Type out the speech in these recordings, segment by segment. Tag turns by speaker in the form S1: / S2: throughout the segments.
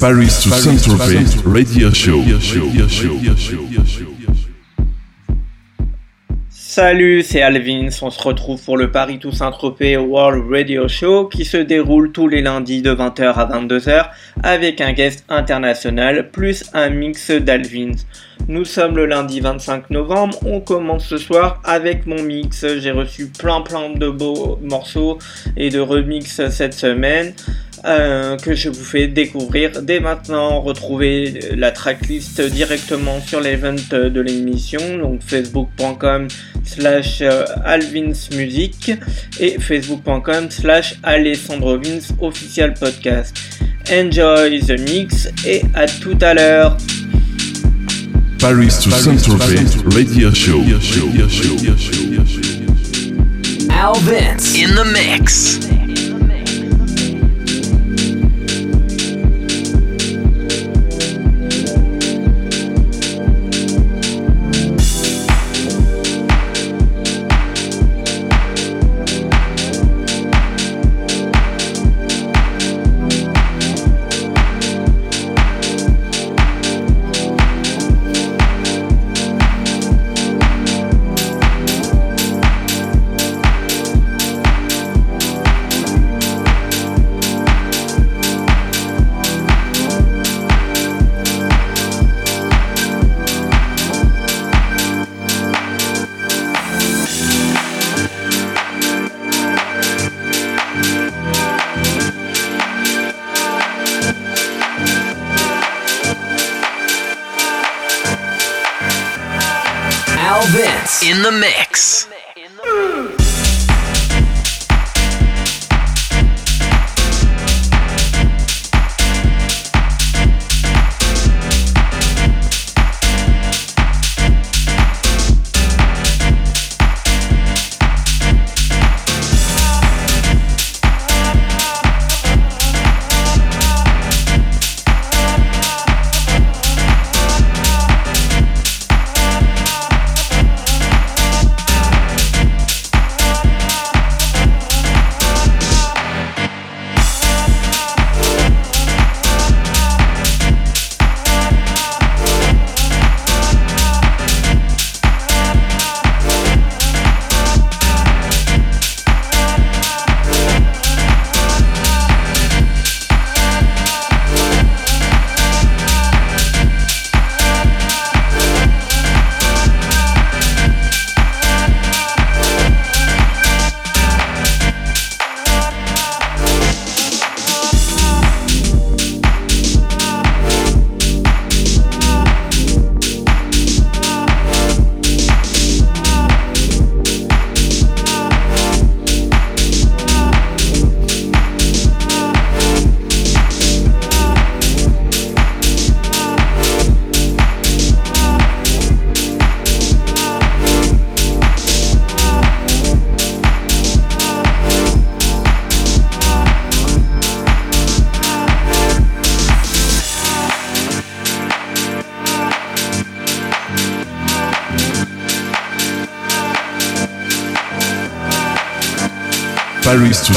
S1: Paris to Saint-Tropez Radio Show.
S2: Salut, c'est Alvin. On se retrouve pour le Paris to Saint-Tropez World Radio Show qui se déroule tous les lundis de 20h à 22h avec un guest international plus un mix d'Alvins. Nous sommes le lundi 25 novembre. On commence ce soir avec mon mix. J'ai reçu plein plein de beaux morceaux et de remix cette semaine. Euh, que je vous fais découvrir dès maintenant. Retrouvez la tracklist directement sur l'event de l'émission, donc facebook.com slash euh, alvinsmusic et facebook.com slash alessandrovins official podcast. Enjoy the mix et à tout à l'heure.
S1: Paris to Saint-Tropez Radio Show.
S3: Alvins in the mix.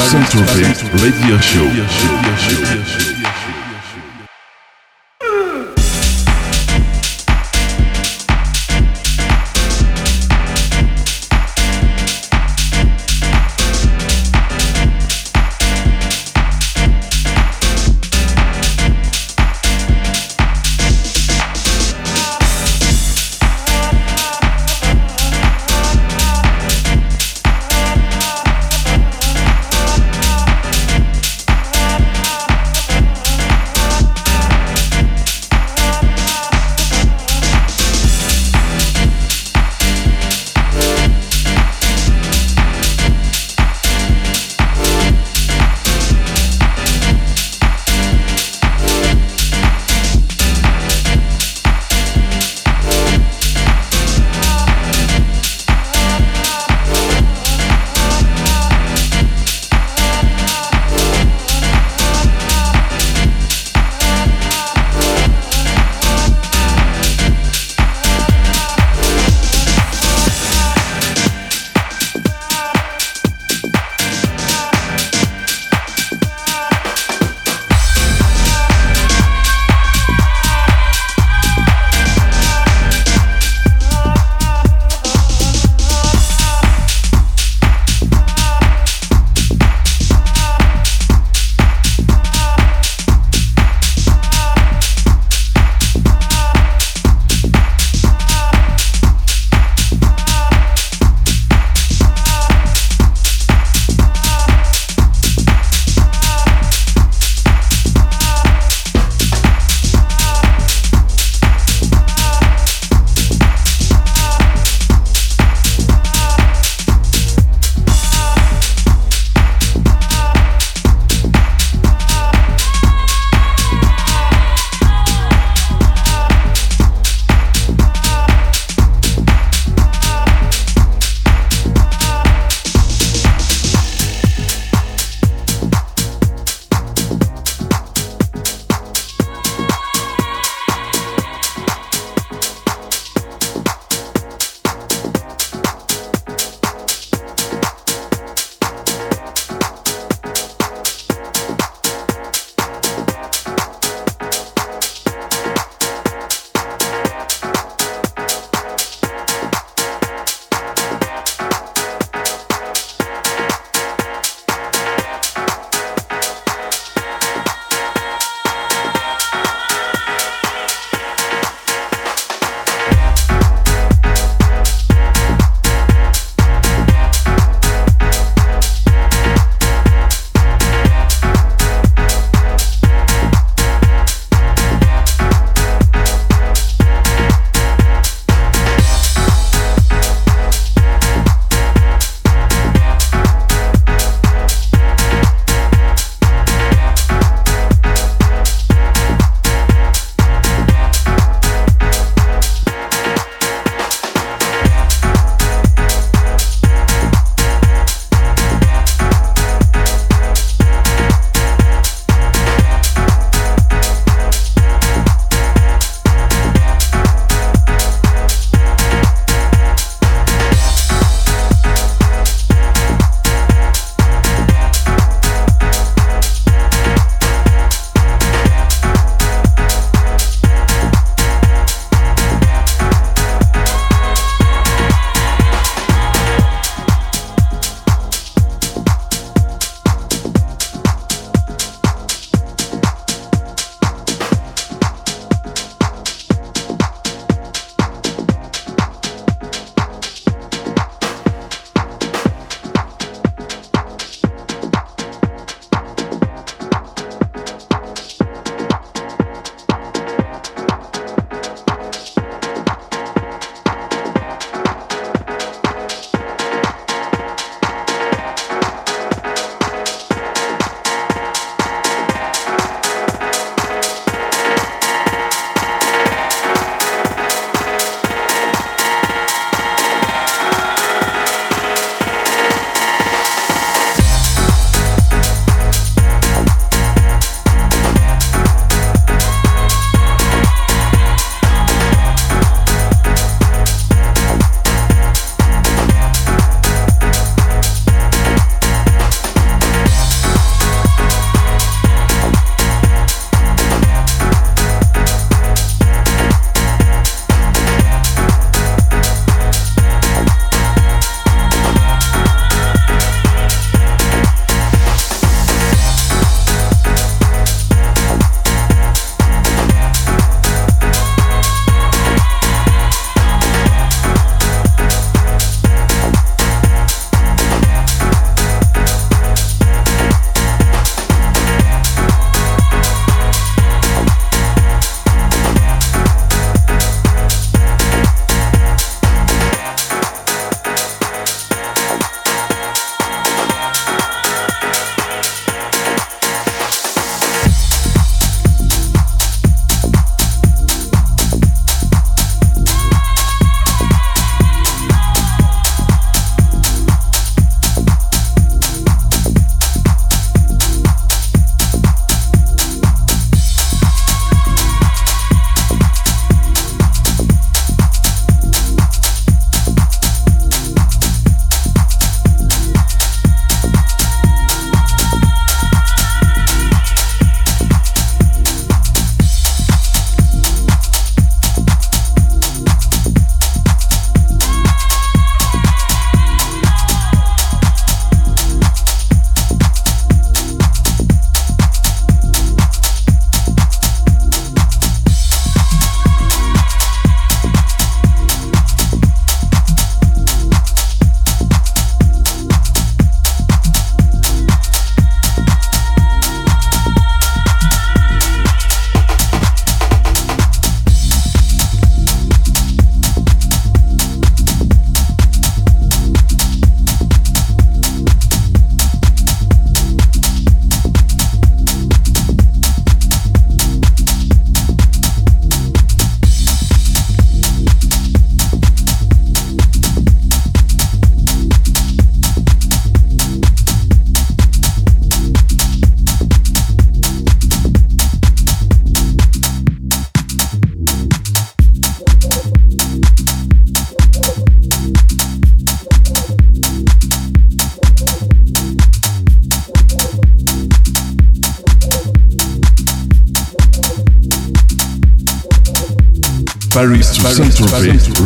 S1: Paris to Saint-Tropez Radio Show.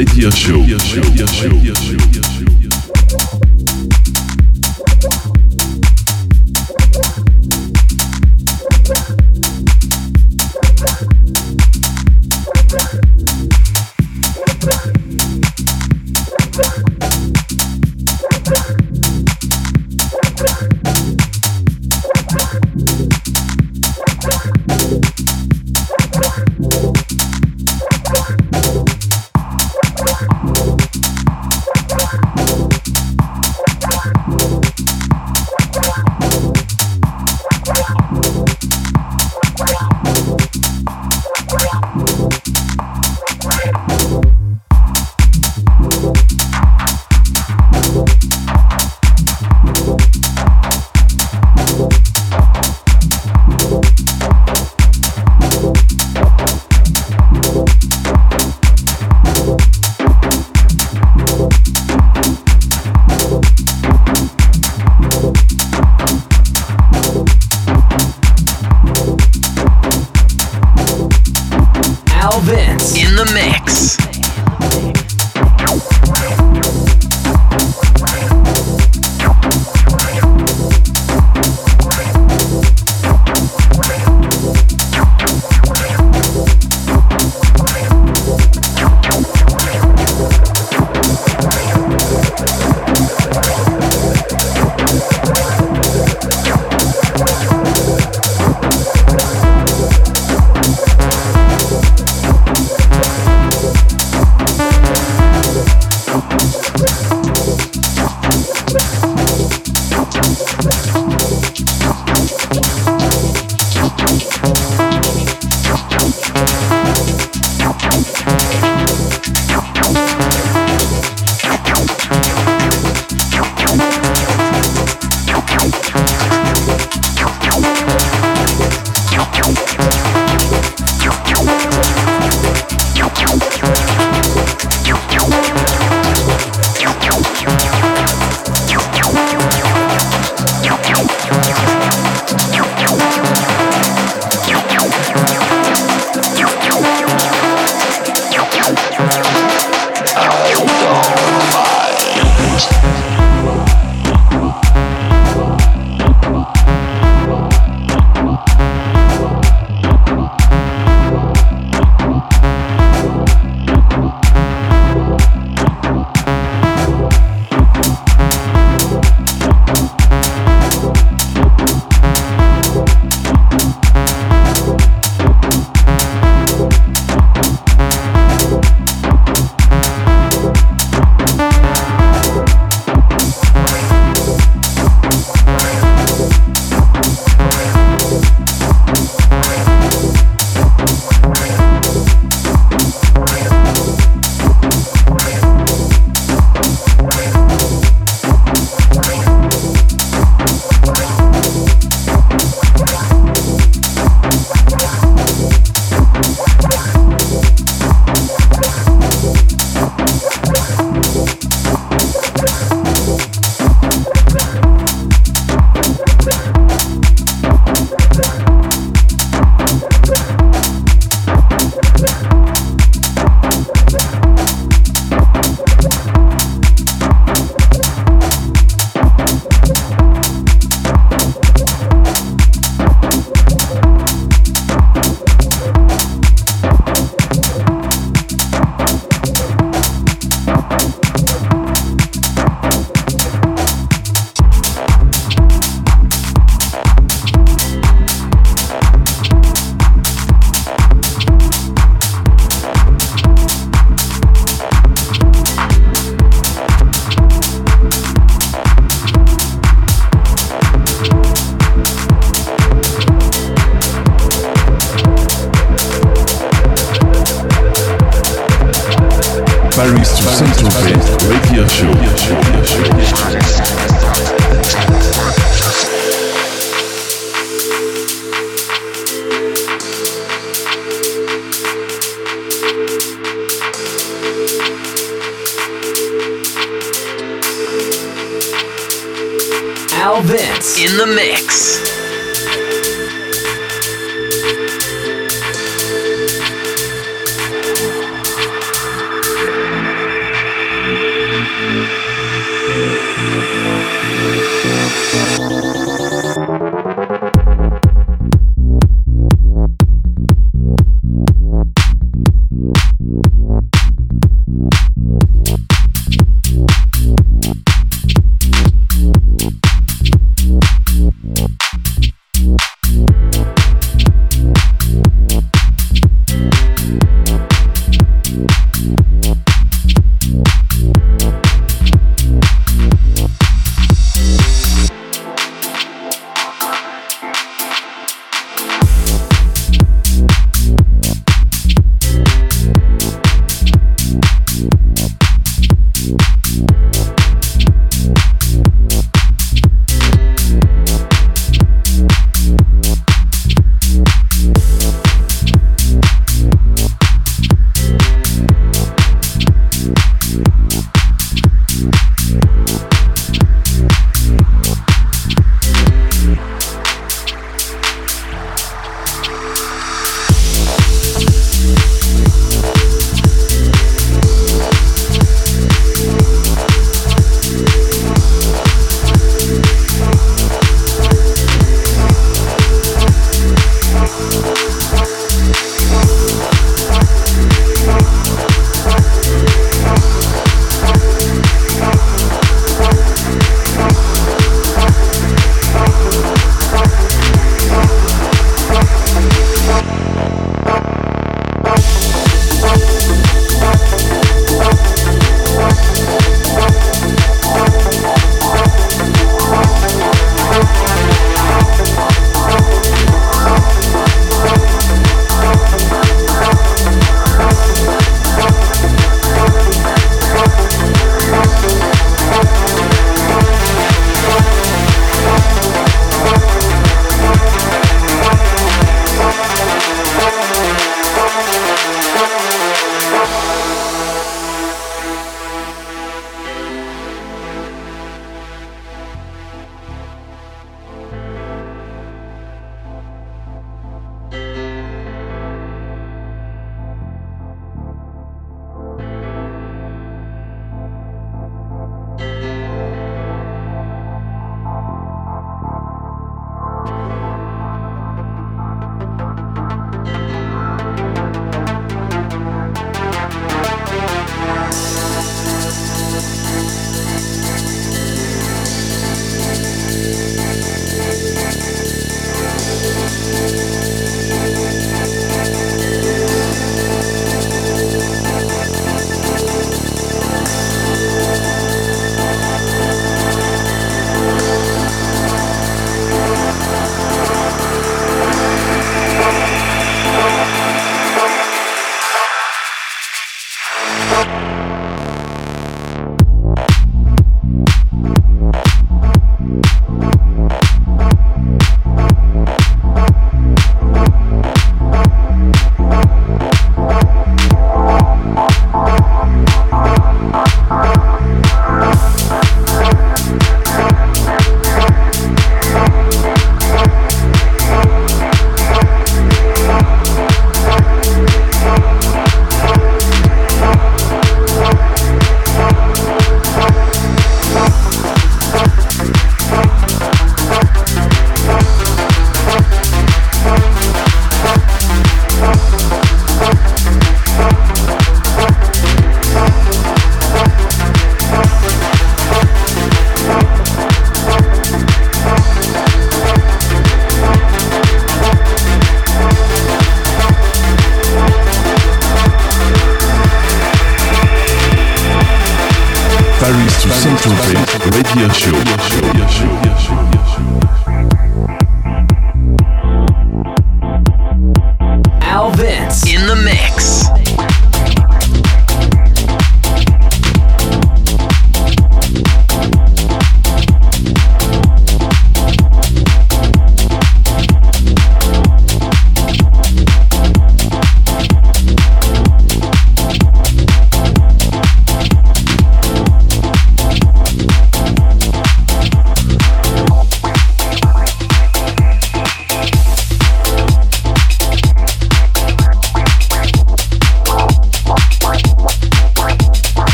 S1: Radio Show.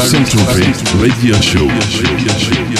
S1: Paris to Saint-Tropez Radio Show.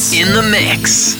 S1: In the mix.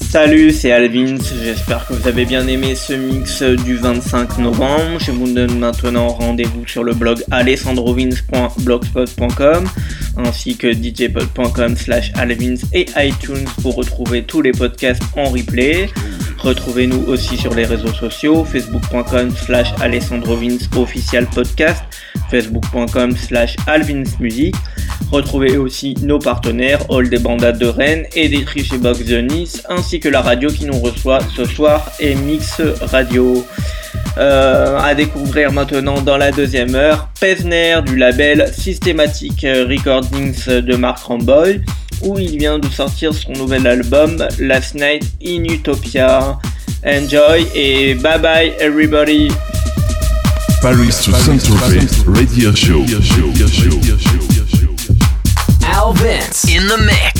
S2: Salut, c'est Alvin, j'espère que vous avez bien aimé ce mix du 25 novembre. Je vous donne maintenant rendez-vous sur le blog alessandrovins.blogspot.com ainsi que djpod.com slash alvins et iTunes pour retrouver tous les podcasts en replay. Retrouvez-nous aussi sur les réseaux sociaux, facebook.com slash alessandrovins official podcast, facebook.com slash alvinsmusic. Retrouvez aussi nos partenaires All des Bandades de Rennes et des chez Box de Nice, ainsi que la radio qui nous reçoit ce soir et Mix Radio. Euh, à découvrir maintenant dans la deuxième heure, Pesner du label Systematic Recordings de Mark Ramboy, où il vient de sortir son nouvel album Last Night in Utopia. Enjoy et bye bye everybody.
S1: Paris to Saint-Tropez Radio Show.
S3: Al Vince in the mix.